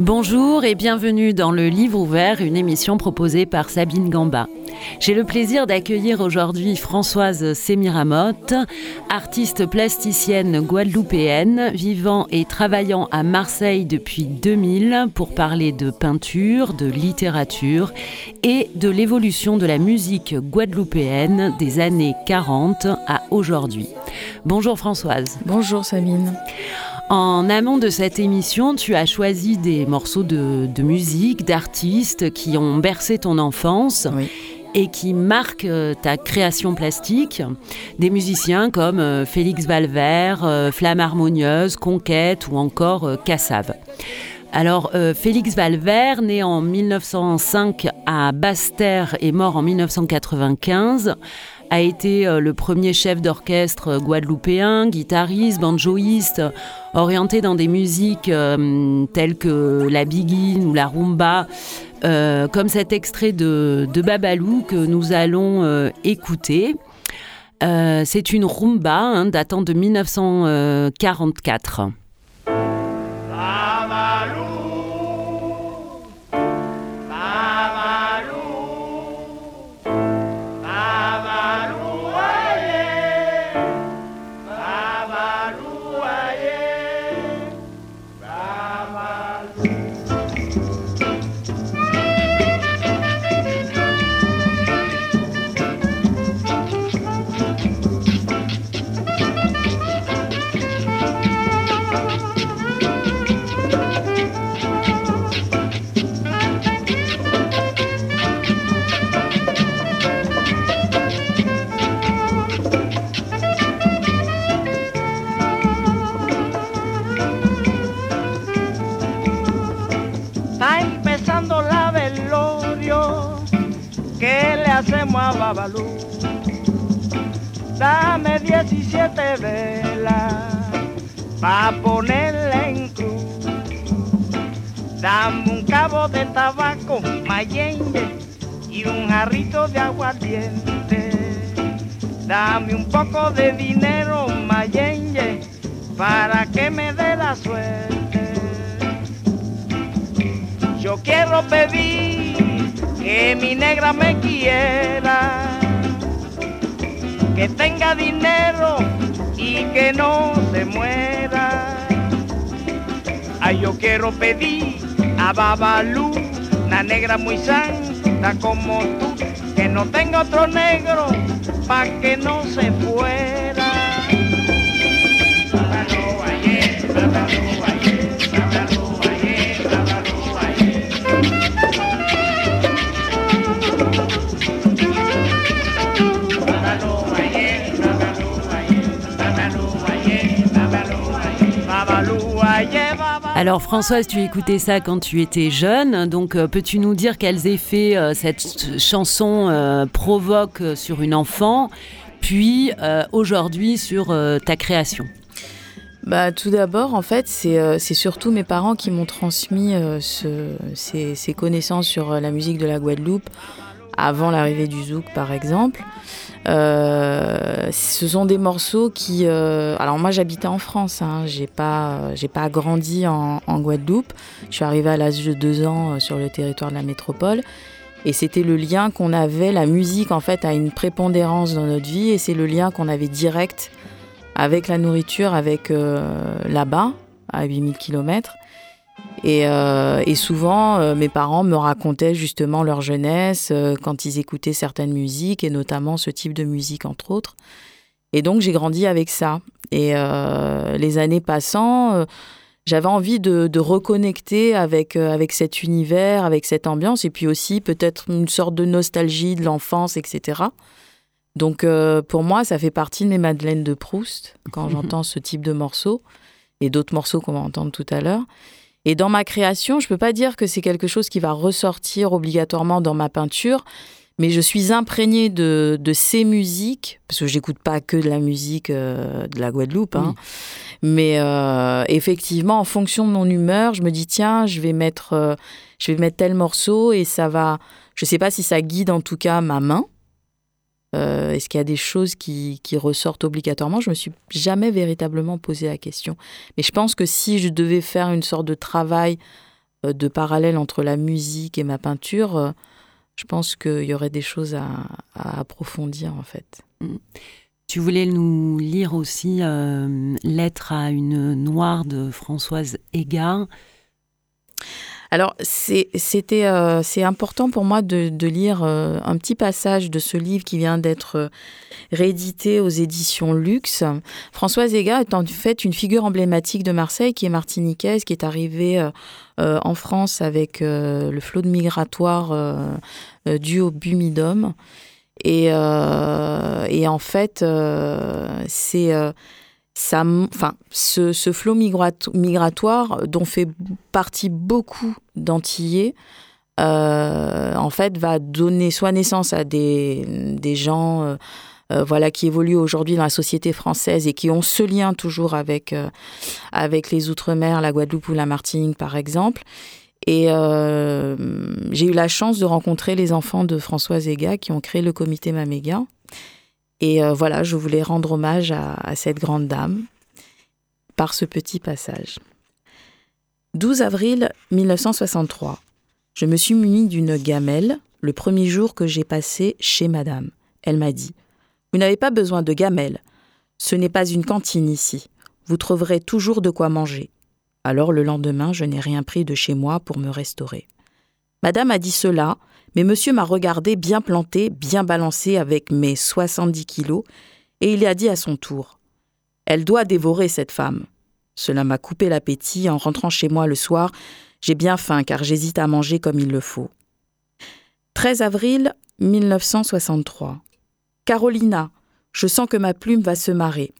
Bonjour et bienvenue dans le Livre ouvert, une émission proposée par Sabine Gamba. J'ai le plaisir d'accueillir aujourd'hui Françoise Semiramotte, artiste plasticienne guadeloupéenne, vivant et travaillant à Marseille depuis 2000 pour parler de peinture, de littérature et de l'évolution de la musique guadeloupéenne des années 40 à aujourd'hui. Bonjour Françoise. Bonjour Sabine. En amont de cette émission, tu as choisi des morceaux de, musique, d'artistes qui ont bercé ton enfance. Et qui marquent euh, ta création plastique. Des musiciens comme euh, Félix Valvert, euh, Flamme Harmonieuse, Conquête ou encore Cassave. Alors, Félix Valvert, né en 1905 à Basse-Terre et mort en 1995, a été le premier chef d'orchestre guadeloupéen, guitariste, banjoïste, orienté dans des musiques telles que la biguine ou la rumba, euh, comme cet extrait de, Babalou que nous allons écouter. C'est une rumba hein, datant de 1944. De dinero, mayenge, para que me dé la suerte. Yo quiero pedir que mi negra me quiera que tenga dinero y que no se muera. Ay, yo quiero pedir a Babalú, una negra muy santa como tú, que no tenga otro negro pa' que no se fuera. Alors Françoise, tu écoutais ça quand tu étais jeune, donc euh, peux-tu nous dire quels effets euh, cette chanson euh, provoque sur une enfant, puis aujourd'hui sur ta création? Bah, tout d'abord, en fait, c'est surtout mes parents qui m'ont transmis ces, ces, connaissances sur la musique de la Guadeloupe avant l'arrivée du zouk, par exemple. Euh, ce sont des morceaux qui. Euh, alors moi j'habitais en France, hein, j'ai pas pas grandi en, Guadeloupe. Je suis arrivée à l'âge de deux ans euh, sur le territoire de la métropole. Et c'était le lien qu'on avait, la musique en fait a une prépondérance dans notre vie et c'est le lien qu'on avait direct avec la nourriture, avec là-bas, à 8000 km. Euh, et, souvent, euh, mes parents me racontaient justement leur jeunesse euh, quand ils écoutaient certaines musiques, et notamment ce type de musique, entre autres. Et donc, j'ai grandi avec ça. Et les années passant, j'avais envie de, reconnecter avec, avec cet univers, avec cette ambiance, et puis aussi peut-être une sorte de nostalgie de l'enfance, etc. Donc, pour moi, ça fait partie de mes Madeleines de Proust quand j'entends ce type de morceaux, et d'autres morceaux qu'on va entendre tout à l'heure. Et dans ma création, je ne peux pas dire que c'est quelque chose qui va ressortir obligatoirement dans ma peinture, mais je suis imprégnée de, ces musiques, parce que j'écoute pas que de la musique euh, de la Guadeloupe, hein. mais euh, effectivement, en fonction de mon humeur, je me dis tiens, je vais mettre, euh, je vais mettre tel morceau et ça va. Je sais pas si ça guide en tout cas ma main. Est-ce qu'il y a des choses qui, qui, ressortent obligatoirement? Je me suis jamais véritablement posé la question, mais je pense que si je devais faire une sorte de travail de parallèle entre la musique et ma peinture je pense qu'il y aurait des choses à, approfondir en fait. Mm. Tu voulais nous lire aussi euh, Lettre à une noire de Françoise Égard. Alors, c'était euh, c'est important pour moi de, lire euh, un petit passage de ce livre qui vient d'être euh, réédité aux éditions Luxe. Françoise Ega est en fait une figure emblématique de Marseille qui est martiniquaise, qui est arrivée en France avec le flot de migratoire dû au bumidum. Et, et en fait, c'est enfin, ce, flot migratoire dont fait partie beaucoup d'Antillais, euh, en fait, va donner soit naissance à des, gens euh, euh, voilà, qui évoluent aujourd'hui dans la société française et qui ont ce lien toujours avec, avec les Outre-mer, la Guadeloupe ou la Martinique, par exemple. Et j'ai eu la chance de rencontrer les enfants de François Zega qui ont créé le comité Maméga. Et euh, voilà, je voulais rendre hommage à, cette grande dame par ce petit passage. 12 avril 1963. Je me suis munie d'une gamelle le premier jour que j'ai passé chez madame. Elle m'a dit Vous n'avez pas besoin de gamelle. Ce n'est pas une cantine ici. Vous trouverez toujours de quoi manger. Alors le lendemain, je n'ai rien pris de chez moi pour me restaurer. Madame a dit cela mais monsieur m'a regardé bien planté, bien balancé avec mes 70 kilos, et il a dit à son tour Elle doit dévorer cette femme. Cela m'a coupé l'appétit. En rentrant chez moi le soir, j'ai bien faim car j'hésite à manger comme il le faut. 13 avril 1963. Carolina, je sens que ma plume va se marrer.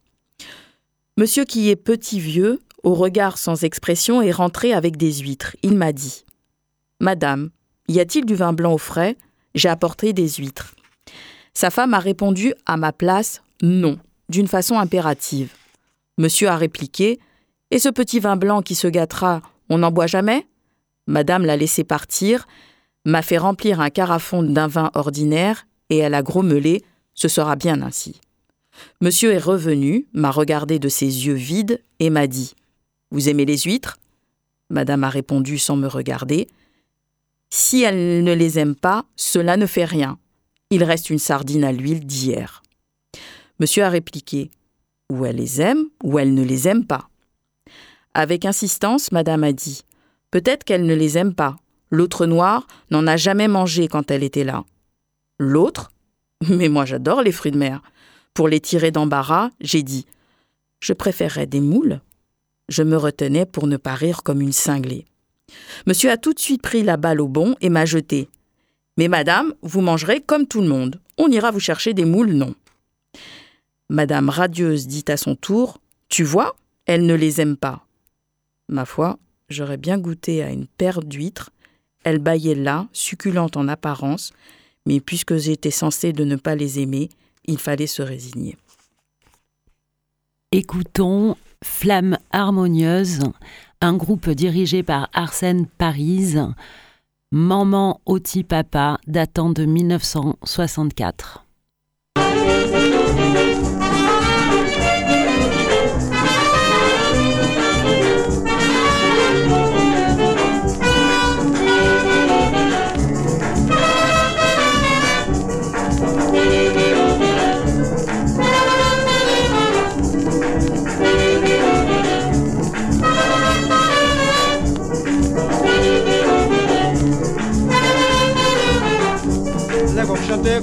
Monsieur qui est petit vieux, au regard sans expression, est rentré avec des huîtres. Il m'a dit Madame, y a-t-il du vin blanc au frais? J'ai apporté des huîtres. Sa femme a répondu à ma place non, d'une façon impérative. Monsieur a répliqué Et ce petit vin blanc qui se gâtera, on n'en boit jamais? Madame l'a laissé partir, m'a fait remplir un carafon d'un vin ordinaire, et elle a grommelé Ce sera bien ainsi. Monsieur est revenu, m'a regardé de ses yeux vides et m'a dit Vous aimez les huîtres? Madame a répondu sans me regarder si elle ne les aime pas, cela ne fait rien. Il reste une sardine à l'huile d'hier. Monsieur a répliqué Ou elle les aime, ou elle ne les aime pas. Avec insistance, madame a dit Peut-être qu'elle ne les aime pas. L'autre noire n'en a jamais mangé quand elle était là. L'autre Mais moi j'adore les fruits de mer. Pour les tirer d'embarras, j'ai dit Je préférerais des moules. Je me retenais pour ne pas rire comme une cinglée. Monsieur a tout de suite pris la balle au bon et m'a jeté. Mais madame, vous mangerez comme tout le monde. On ira vous chercher des moules, non. Madame radieuse dit à son tour Tu vois, elle ne les aime pas. Ma foi, j'aurais bien goûté à une paire d'huîtres. Elle baillait là, succulente en apparence, mais puisque j'étais censée de ne pas les aimer, il fallait se résigner. Écoutons Flamme harmonieuse un groupe dirigé par Arsène Parise, Maman Oti Papa, datant de 1964.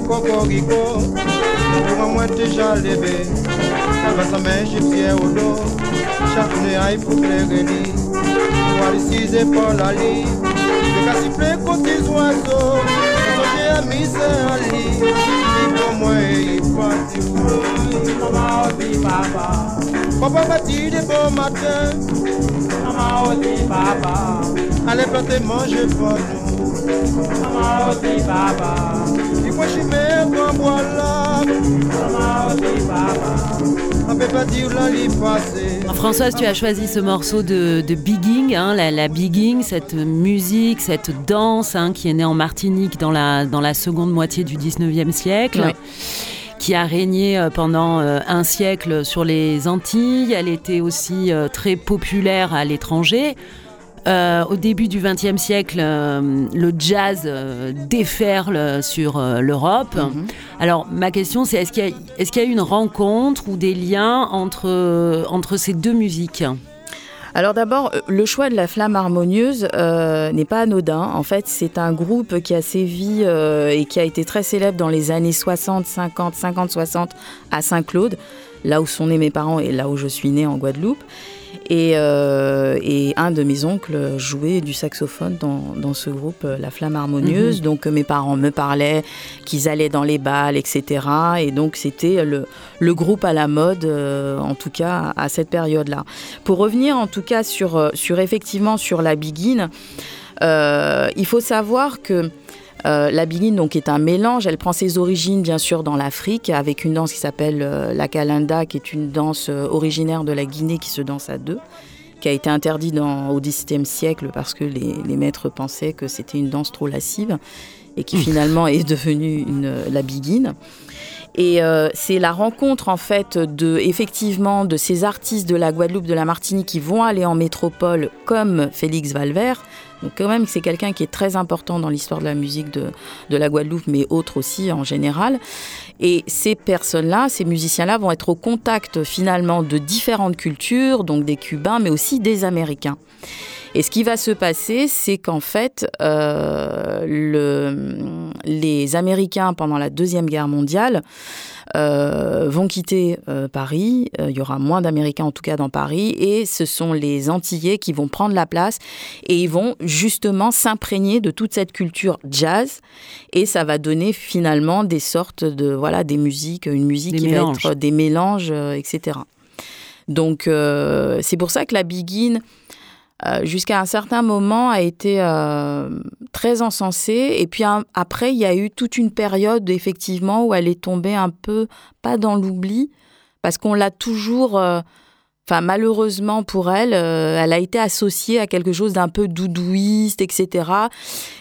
Kokoriko Pour moi déjà levé Ça va sa main gypsien au dos Chaque nez aille pour clairer Voir ici c'est pas la lit Le cas siffler côté oiseaux J'ai à misère à lit Et pour moi il parti Maman dit papa Papa va dire des bons matins Maman dit Françoise, tu as choisi ce morceau de, de Bigging, hein, la, la Bigging, cette musique, cette danse hein, qui est née en Martinique dans la, dans la seconde moitié du 19e siècle. qui a régné euh, pendant euh, un siècle sur les Antilles. Elle était aussi euh, très populaire à l'étranger. Euh, au début du XXe siècle, euh, le jazz euh, déferle sur l'Europe. Mhm. Alors, ma question, c'est est-ce qu'il y, est y, a une rencontre ou des liens entre, entre ces deux musiques? Alors d'abord, le choix de la flamme harmonieuse n'est pas anodin. En fait, c'est un groupe qui a sévi et qui a été très célèbre dans les années 60, 50, 50, 60 à Saint-Claude, là où sont nés mes parents et là où je suis née en Guadeloupe. Euh, et, un de mes oncles jouait du saxophone dans, ce groupe euh, La Flamme Harmonieuse. Mhm. Donc mes parents me parlaient qu'ils allaient dans les balles, etc. Et donc c'était le, groupe à la mode, euh, en tout cas à cette période-là. Pour revenir en tout cas sur, sur effectivement sur la Biguine, il faut savoir que euh, la biguine donc est un mélange. Elle prend ses origines bien sûr dans l'Afrique avec une danse qui s'appelle euh, la kalenda, qui est une danse euh, originaire de la Guinée qui se danse à deux, qui a été interdite au XVIIe siècle parce que les, maîtres pensaient que c'était une danse trop lascive et qui finalement est devenue la biguine. Et c'est la rencontre en fait de effectivement de ces artistes de la Guadeloupe, de la Martinique qui vont aller en métropole comme Félix Valvert, donc quand même, c'est quelqu'un qui est très important dans l'histoire de la musique de, de, la Guadeloupe, mais autres aussi en général. Et ces personnes-là, ces musiciens-là vont être au contact finalement de différentes cultures, donc des Cubains, mais aussi des Américains. Et ce qui va se passer, c'est qu'en fait, euh, le, les Américains, pendant la Deuxième Guerre mondiale, vont quitter euh, Paris. il y aura moins d'Américains, en tout cas, dans Paris. Et ce sont les Antillais qui vont prendre la place et ils vont justement s'imprégner de toute cette culture jazz. Et ça va donner finalement des sortes de, voilà, des musiques, une musique qui va être des mélanges, etc. Donc, c'est pour ça que la Begin euh, jusqu'à un certain moment, a été euh, très encensée. Et puis après, il y a eu toute une période, effectivement, où elle est tombée un peu, pas dans l'oubli, parce qu'on l'a toujours... Euh, malheureusement pour elle, elle a été associée à quelque chose d'un peu doudouiste, etc.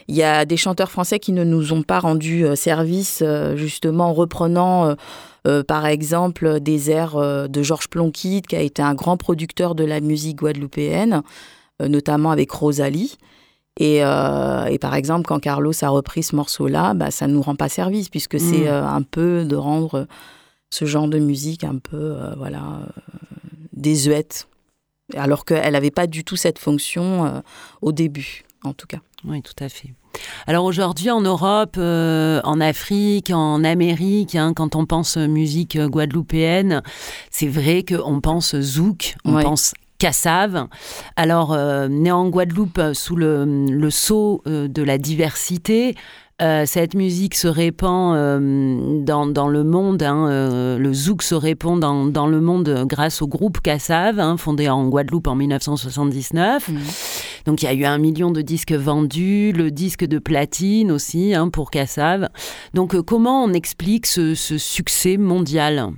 Il y a des chanteurs français qui ne nous ont pas rendu service, justement, en reprenant, par exemple, des airs de Georges Plonquit, qui a été un grand producteur de la musique guadeloupéenne. Euh, notamment avec Rosalie. Euh, et, par exemple, quand Carlos a repris ce morceau-là, bah, ça ne nous rend pas service, puisque c'est mm. euh, un peu de rendre ce genre de musique un peu voilà, désuète, alors qu'elle n'avait pas du tout cette fonction au début, en tout cas. Oui, tout à fait. Alors aujourd'hui en Europe, en Afrique, en Amérique, hein, quand on pense musique guadeloupéenne, c'est vrai qu'on pense zouk, on pense Cassave. Alors, euh, né en Guadeloupe sous le, le sceau euh, de la diversité, euh, cette musique se répand dans, dans, le monde, hein, le zouk se répand dans, dans, le monde grâce au groupe Cassave, hein, fondé en Guadeloupe en 1979. Mmh. Donc il y a eu un million de disques vendus, le disque de platine aussi hein, pour Cassave. Donc comment on explique ce, ce succès mondial?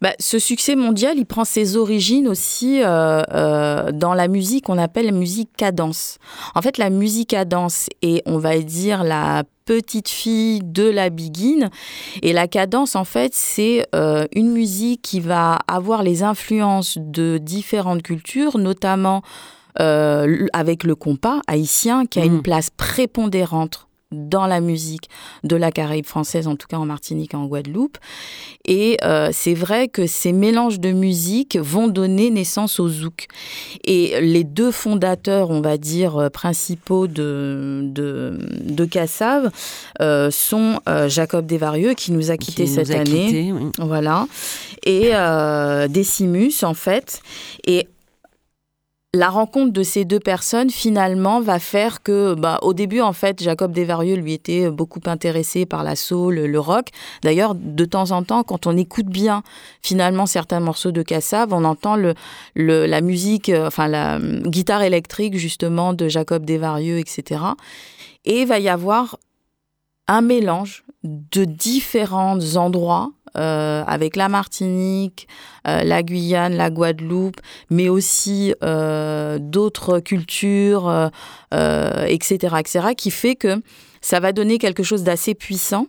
Bah, ce succès mondial, il prend ses origines aussi euh, euh, dans la musique qu'on appelle la musique cadence. En fait, la musique cadence est, on va dire, la petite fille de la biguine. Et la cadence, en fait, c'est euh, une musique qui va avoir les influences de différentes cultures, notamment avec le compas haïtien, qui a une mmh. place prépondérante dans la musique de la Caraïbe française, en tout cas en Martinique et en Guadeloupe. Et euh, c'est vrai que ces mélanges de musique vont donner naissance au zouk. Et les deux fondateurs, on va dire, euh, principaux de, de, de Cassave euh, sont Jacob Desvarieux, qui nous a quittés cette année. Voilà. Et Décimus, en fait. Et la rencontre de ces deux personnes finalement va faire que, bah, au début en fait, Jacob Desvarieux lui était beaucoup intéressé par la soul, le rock. D'ailleurs, de temps en temps, quand on écoute bien finalement certains morceaux de Cassav, on entend le, la musique, euh, enfin la euh, guitare électrique justement de Jacob Desvarieux, etc. Et il va y avoir un mélange de différents endroits euh, avec la Martinique, euh, la Guyane, la Guadeloupe, mais aussi euh, d'autres cultures, etc., etc., qui fait que ça va donner quelque chose d'assez puissant.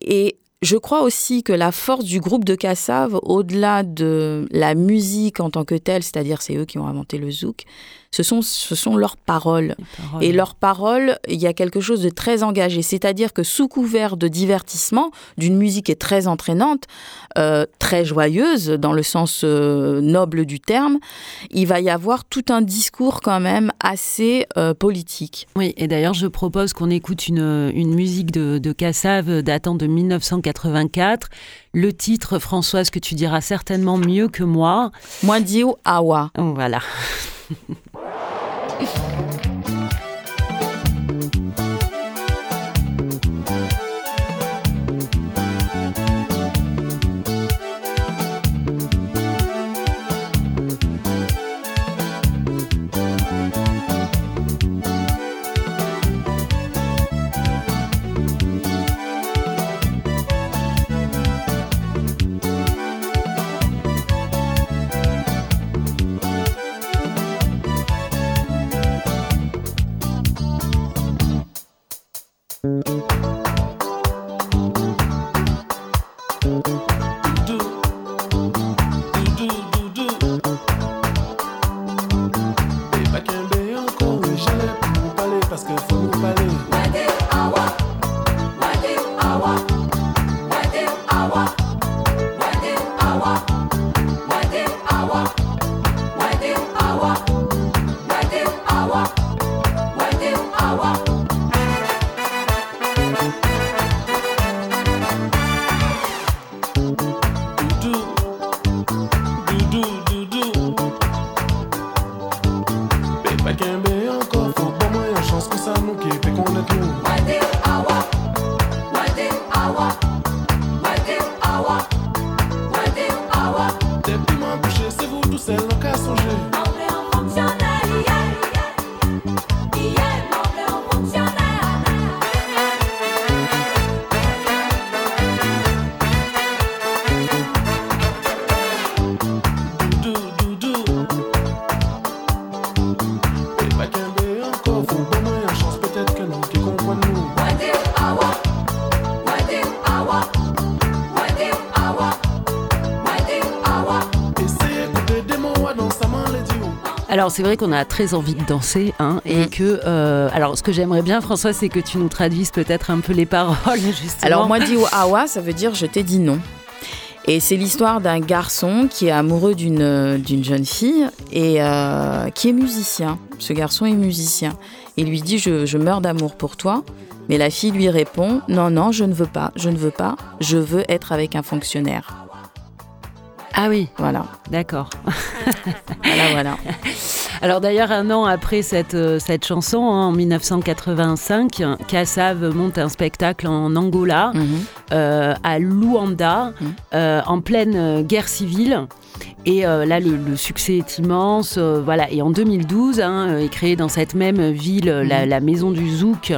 Et je crois aussi que la force du groupe de Cassav, au-delà de la musique en tant que telle, c'est-à-dire c'est eux qui ont inventé le zouk, ce sont, ce sont leurs paroles. Et leurs paroles, il y a quelque chose de très engagé. C'est-à-dire que sous couvert de divertissement, d'une musique qui est très entraînante, euh, très joyeuse dans le sens euh, noble du terme, il va y avoir tout un discours quand même assez euh, politique. Oui, et d'ailleurs je propose qu'on écoute une, une musique de, de Cassav datant de 1984. Le titre, Françoise, que tu diras certainement mieux que moi. Moi, ou Awa. Voilà. if Alors c'est vrai qu'on a très envie de danser, hein, et mm. que euh, alors ce que j'aimerais bien, François, c'est que tu nous traduises peut-être un peu les paroles justement. Alors moi, dit awa, ça veut dire je t'ai dit non. Et c'est l'histoire d'un garçon qui est amoureux d'une d'une jeune fille et euh, qui est musicien. Ce garçon est musicien. Il lui dit je, je meurs d'amour pour toi. Mais la fille lui répond non non je ne veux pas, je ne veux pas, je veux être avec un fonctionnaire. Ah oui, voilà. D'accord. voilà, voilà. Alors d'ailleurs, un an après cette, euh, cette chanson, hein, en 1985, Kassav monte un spectacle en Angola, mhm. euh, à Luanda, mhm. euh, en pleine guerre civile. Et là, le, succès est immense. voilà. Et en 2012, hein, est créée dans cette même ville la, mhm. la, maison du Zouk,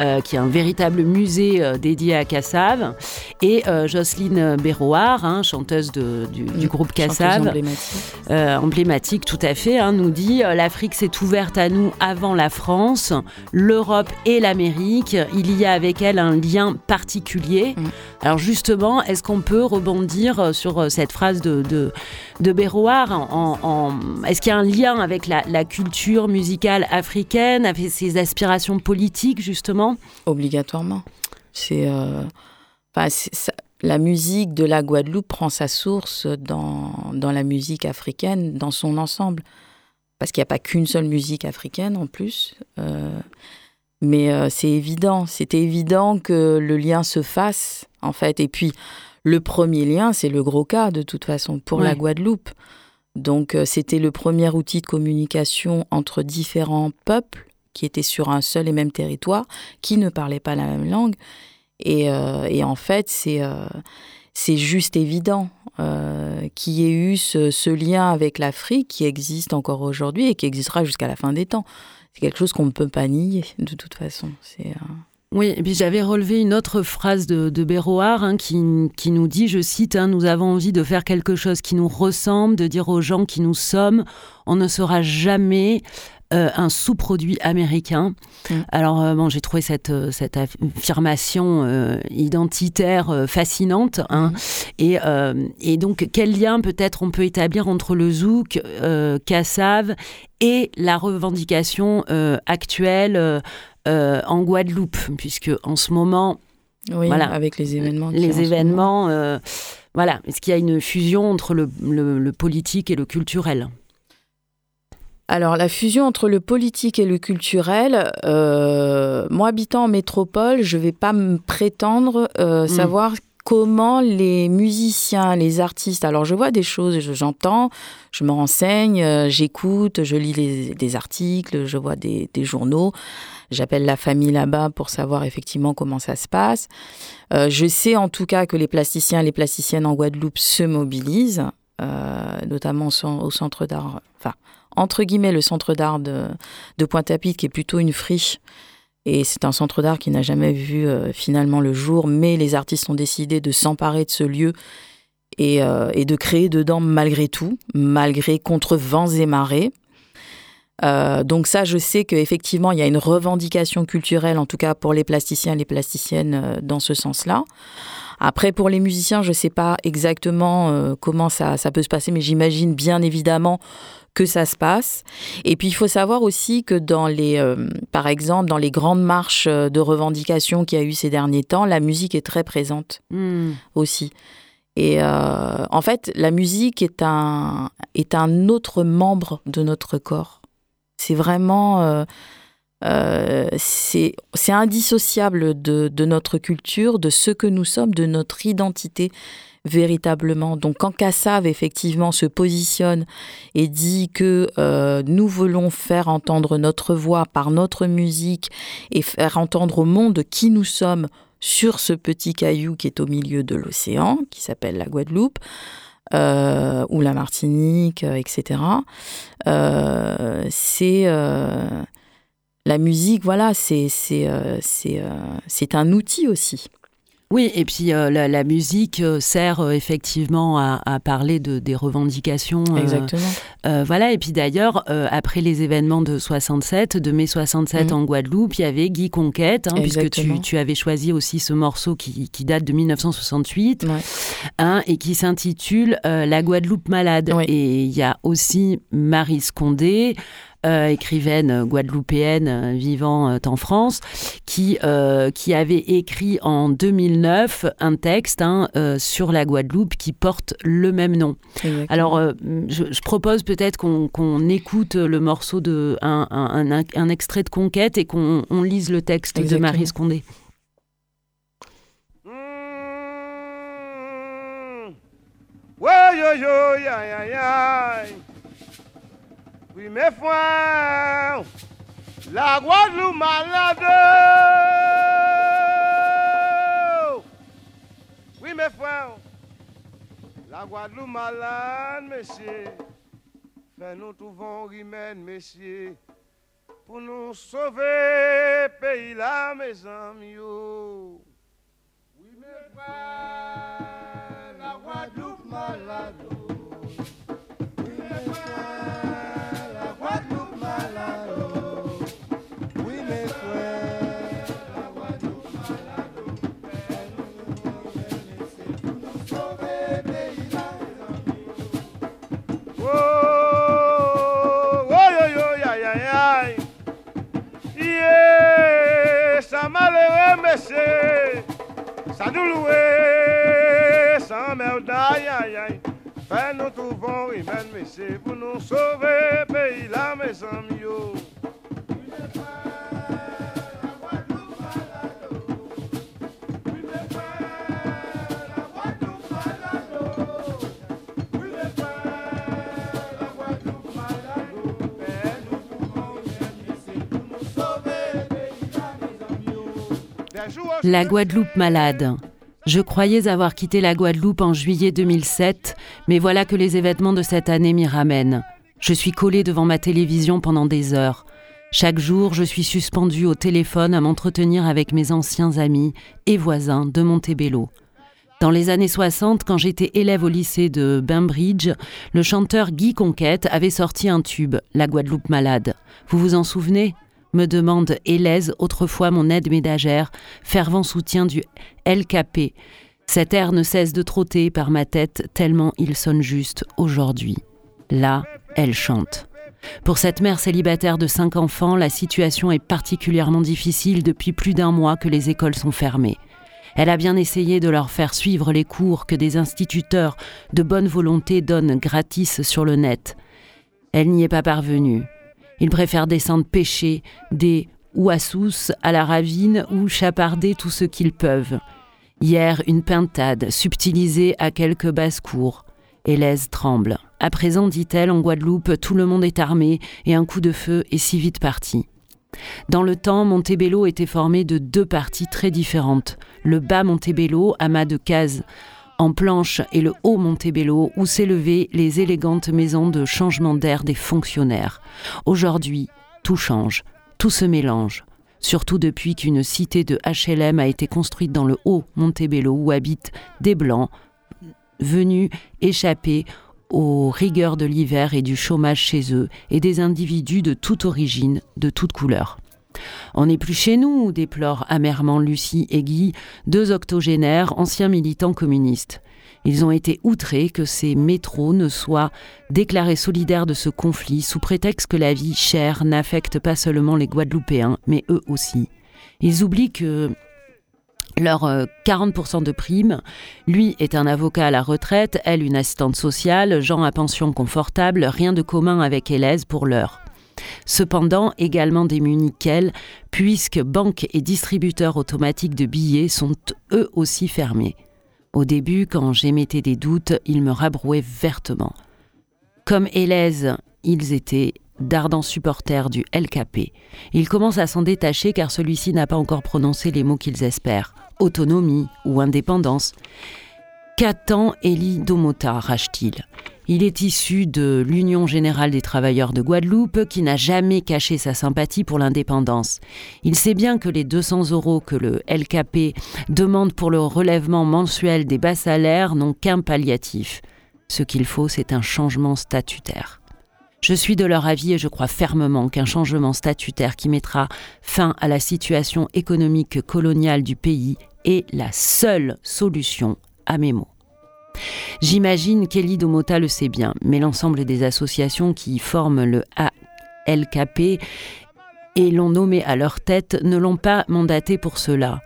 euh, qui est un véritable musée euh, dédié à Cassav, et euh, Jocelyne Béroard, hein, chanteuse du, groupe Cassav, emblématique. emblématique. tout à fait, hein, nous dit l'Afrique s'est ouverte à nous avant la France, l'Europe et l'Amérique. Il y a avec elle un lien particulier. Mm. Alors justement, est-ce qu'on peut rebondir sur cette phrase de, de, de en, Est-ce qu'il y a un lien avec la, la culture musicale africaine, avec ses aspirations politiques justement? Obligatoirement. C'est, euh, la musique de la Guadeloupe prend sa source dans, dans la musique africaine, dans son ensemble. Parce qu'il n'y a pas qu'une seule musique africaine en plus. Euh, mais euh, c'est évident, c'était évident que le lien se fasse, en fait. Et puis, le premier lien, c'est le gros cas, de toute façon, pour la Guadeloupe. Donc c'était le premier outil de communication entre différents peuples qui étaient sur un seul et même territoire, qui ne parlaient pas la même langue. Et, et en fait, c'est c'est juste évident euh, qu'il y ait eu ce, lien avec l'Afrique qui existe encore aujourd'hui et qui existera jusqu'à la fin des temps. C'est quelque chose qu'on ne peut pas nier de toute façon. C'est euh, Oui, et puis j'avais relevé une autre phrase de, de Béroard hein, qui, nous dit, je cite, hein, Nous avons envie de faire quelque chose qui nous ressemble, de dire aux gens qui nous sommes, on ne sera jamais euh, un sous-produit américain. Mm. Alors, euh, bon, j'ai trouvé cette, euh, cette affirmation identitaire fascinante. Hein. Mm. Et, donc, quel lien peut-être on peut établir entre le zouk, Kassav et la revendication actuelle en Guadeloupe, puisque en ce moment, oui, voilà, avec les événements. Les événements, voilà. Est-ce qu'il y a une fusion entre le politique et le culturel? Alors la fusion entre le politique et le culturel, euh, moi habitant en métropole, je ne vais pas me prétendre euh, hmm. savoir comment les musiciens, les artistes, alors je vois des choses, j'entends, je me renseigne, euh, j'écoute, je lis des articles, je vois des, journaux, j'appelle la famille là-bas pour savoir effectivement comment ça se passe. je sais en tout cas que les plasticiens et les plasticiennes en Guadeloupe se mobilisent, notamment au centre d'art, enfin entre guillemets, le centre d'art de, Pointe-à-Pitre, qui est plutôt une friche. Et c'est un centre d'art qui n'a jamais vu euh, finalement le jour, mais les artistes ont décidé de s'emparer de ce lieu et, euh, de créer dedans malgré tout, malgré contre vents et marées. Euh, donc ça, je sais qu'effectivement, il y a une revendication culturelle, en tout cas pour les plasticiens et les plasticiennes, dans ce sens-là. Après, pour les musiciens, je ne sais pas exactement comment ça, ça, peut se passer, mais j'imagine bien évidemment que ça se passe. Et puis il faut savoir aussi que dans les, euh, par exemple, dans les grandes marches euh, de revendication qu'il y a eu ces derniers temps, la musique est très présente hmm. aussi. Et euh, en fait, la musique est un, est un autre membre de notre corps. C'est vraiment... c'est indissociable de, de, notre culture, de ce que nous sommes, de notre identité véritablement. Donc quand Kassav effectivement se positionne et dit que euh, nous voulons faire entendre notre voix par notre musique et faire entendre au monde qui nous sommes sur ce petit caillou qui est au milieu de l'océan, qui s'appelle la Guadeloupe, euh, ou la Martinique, euh, etc. c'est la musique, voilà, c'est un outil aussi. Oui, et puis euh, la, musique euh, sert euh, effectivement à, parler de, des revendications. Exactement. voilà, et puis d'ailleurs, après les événements de 67, de mai 67 mhm. en Guadeloupe, il y avait Guy Conquête, hein, puisque tu, tu, avais choisi aussi ce morceau qui, qui date de 1968, hein, et qui s'intitule La Guadeloupe malade. Et il y a aussi Marie Scondé. Euh, écrivaine guadeloupéenne euh, vivant euh, en France, qui, qui avait écrit en 2009 un texte hein, sur la Guadeloupe qui porte le même nom. Alors, je, propose peut-être qu'on écoute le morceau de un, un, un, extrait de Conquête et qu'on lise le texte de Marie Scondé. Mmh. Oui, mes frères, la Guadeloupe malade. Oui, mes frères, la Guadeloupe malade, messieurs. Fais nous trouvons remède, messieurs, pour nous sauver, pays là, mes amis. Oui, mes frères, blese, sa nou loue, san merday, ay ay, fè nou trouvon, imen mese, pou nou sove, peyi la me zanm yo. La Guadeloupe malade. Je croyais avoir quitté la Guadeloupe en juillet 2007, mais voilà que les événements de cette année m'y ramènent. Je suis collée devant ma télévision pendant des heures. Chaque jour, je suis suspendue au téléphone à m'entretenir avec mes anciens amis et voisins de Montebello. Dans les années 60, quand j'étais élève au lycée de Bainbridge, le chanteur Guy Conquête avait sorti un tube, La Guadeloupe malade. Vous vous en souvenez? Me demande Hélèse, autrefois mon aide ménagère, fervent soutien du LKP. Cet air ne cesse de trotter par ma tête tellement il sonne juste aujourd'hui. Là, elle chante. Pour cette mère célibataire de cinq enfants, la situation est particulièrement difficile depuis plus d'un mois que les écoles sont fermées. Elle a bien essayé de leur faire suivre les cours que des instituteurs de bonne volonté donnent gratis sur le net. Elle n'y est pas parvenue. Ils préfèrent descendre pêcher des ouassous à la ravine ou chaparder tout ce qu'ils peuvent. Hier, une pintade, subtilisée à quelques basses-cours. Hélèse tremble. À présent, dit-elle, en Guadeloupe, tout le monde est armé et un coup de feu est si vite parti. Dans le temps, Montebello était formé de deux parties très différentes. Le bas Montebello, amas de cases en planche et le haut Montebello où s'élevaient les élégantes maisons de changement d'air des fonctionnaires. Aujourd'hui, tout change, tout se mélange, surtout depuis qu'une cité de HLM a été construite dans le haut Montebello où habitent des blancs venus échapper aux rigueurs de l'hiver et du chômage chez eux, et des individus de toute origine, de toute couleur. On n'est plus chez nous, déplorent amèrement Lucie et Guy, deux octogénaires, anciens militants communistes. Ils ont été outrés que ces métros ne soient déclarés solidaires de ce conflit sous prétexte que la vie chère n'affecte pas seulement les Guadeloupéens, mais eux aussi. Ils oublient que leur 40% euh, de prime, lui est un avocat à la retraite, elle une assistante sociale, Jean à pension confortable, rien de commun avec Hélèse pour l'heure. Cependant, également démunis qu'elle, puisque banques et distributeurs automatiques de billets sont eux aussi fermés. Au début, quand j'émettais des doutes, ils me rabrouaient vertement. Comme Hélèse, ils étaient d'ardents supporters du LKP. Ils commencent à s'en détacher car celui-ci n'a pas encore prononcé les mots qu'ils espèrent autonomie ou indépendance? Qu'attend Elie Domota, rage-t-il il est issu de l'Union générale des travailleurs de Guadeloupe qui n'a jamais caché sa sympathie pour l'indépendance. Il sait bien que les 200 euros que le LKP demande pour le relèvement mensuel des bas salaires n'ont qu'un palliatif. Ce qu'il faut, c'est un changement statutaire. Je suis de leur avis et je crois fermement qu'un changement statutaire qui mettra fin à la situation économique coloniale du pays est la seule solution à mes mots. J'imagine qu'Elie Domota le sait bien, mais l'ensemble des associations qui forment le ALKP et l'ont nommé à leur tête ne l'ont pas mandaté pour cela.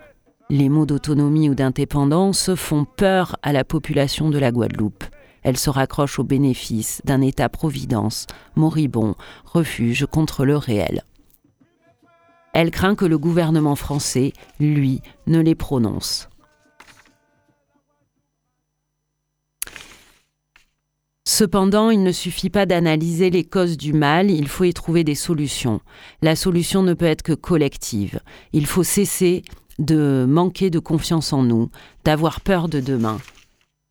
Les mots d'autonomie ou d'indépendance font peur à la population de la Guadeloupe. Elle se raccroche aux bénéfices d'un État-providence, moribond, refuge contre le réel. Elle craint que le gouvernement français, lui, ne les prononce. Cependant, il ne suffit pas d'analyser les causes du mal, il faut y trouver des solutions. La solution ne peut être que collective. Il faut cesser de manquer de confiance en nous, d'avoir peur de demain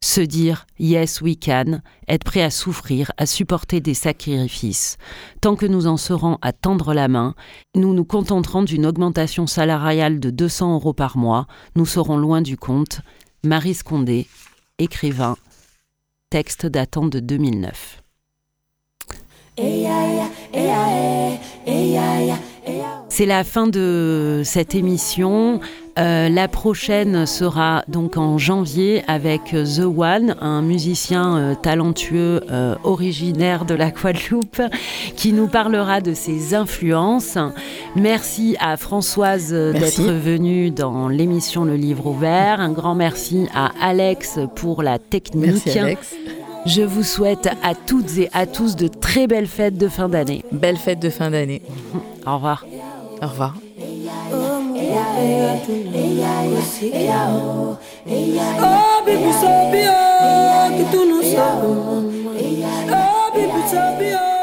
se dire yes we can, être prêt à souffrir, à supporter des sacrifices. Tant que nous en serons à tendre la main, nous nous contenterons d'une augmentation salariale de 200 euros par mois, nous serons loin du compte. Marie Scondé, écrivain, datant de 2009. C'est la fin de cette émission. Euh, la prochaine sera donc en janvier avec The One, un musicien euh, talentueux euh, originaire de la Guadeloupe qui nous parlera de ses influences. Merci à Françoise d'être venue dans l'émission Le Livre ouvert. Un grand merci à Alex pour la technique. Merci Alex. Je vous souhaite à toutes et à tous de très belles fêtes de fin d'année. Belles fêtes de fin d'année. Au revoir. Au revoir. Oh, people so be oh, kitunu so. Oh, people so be oh.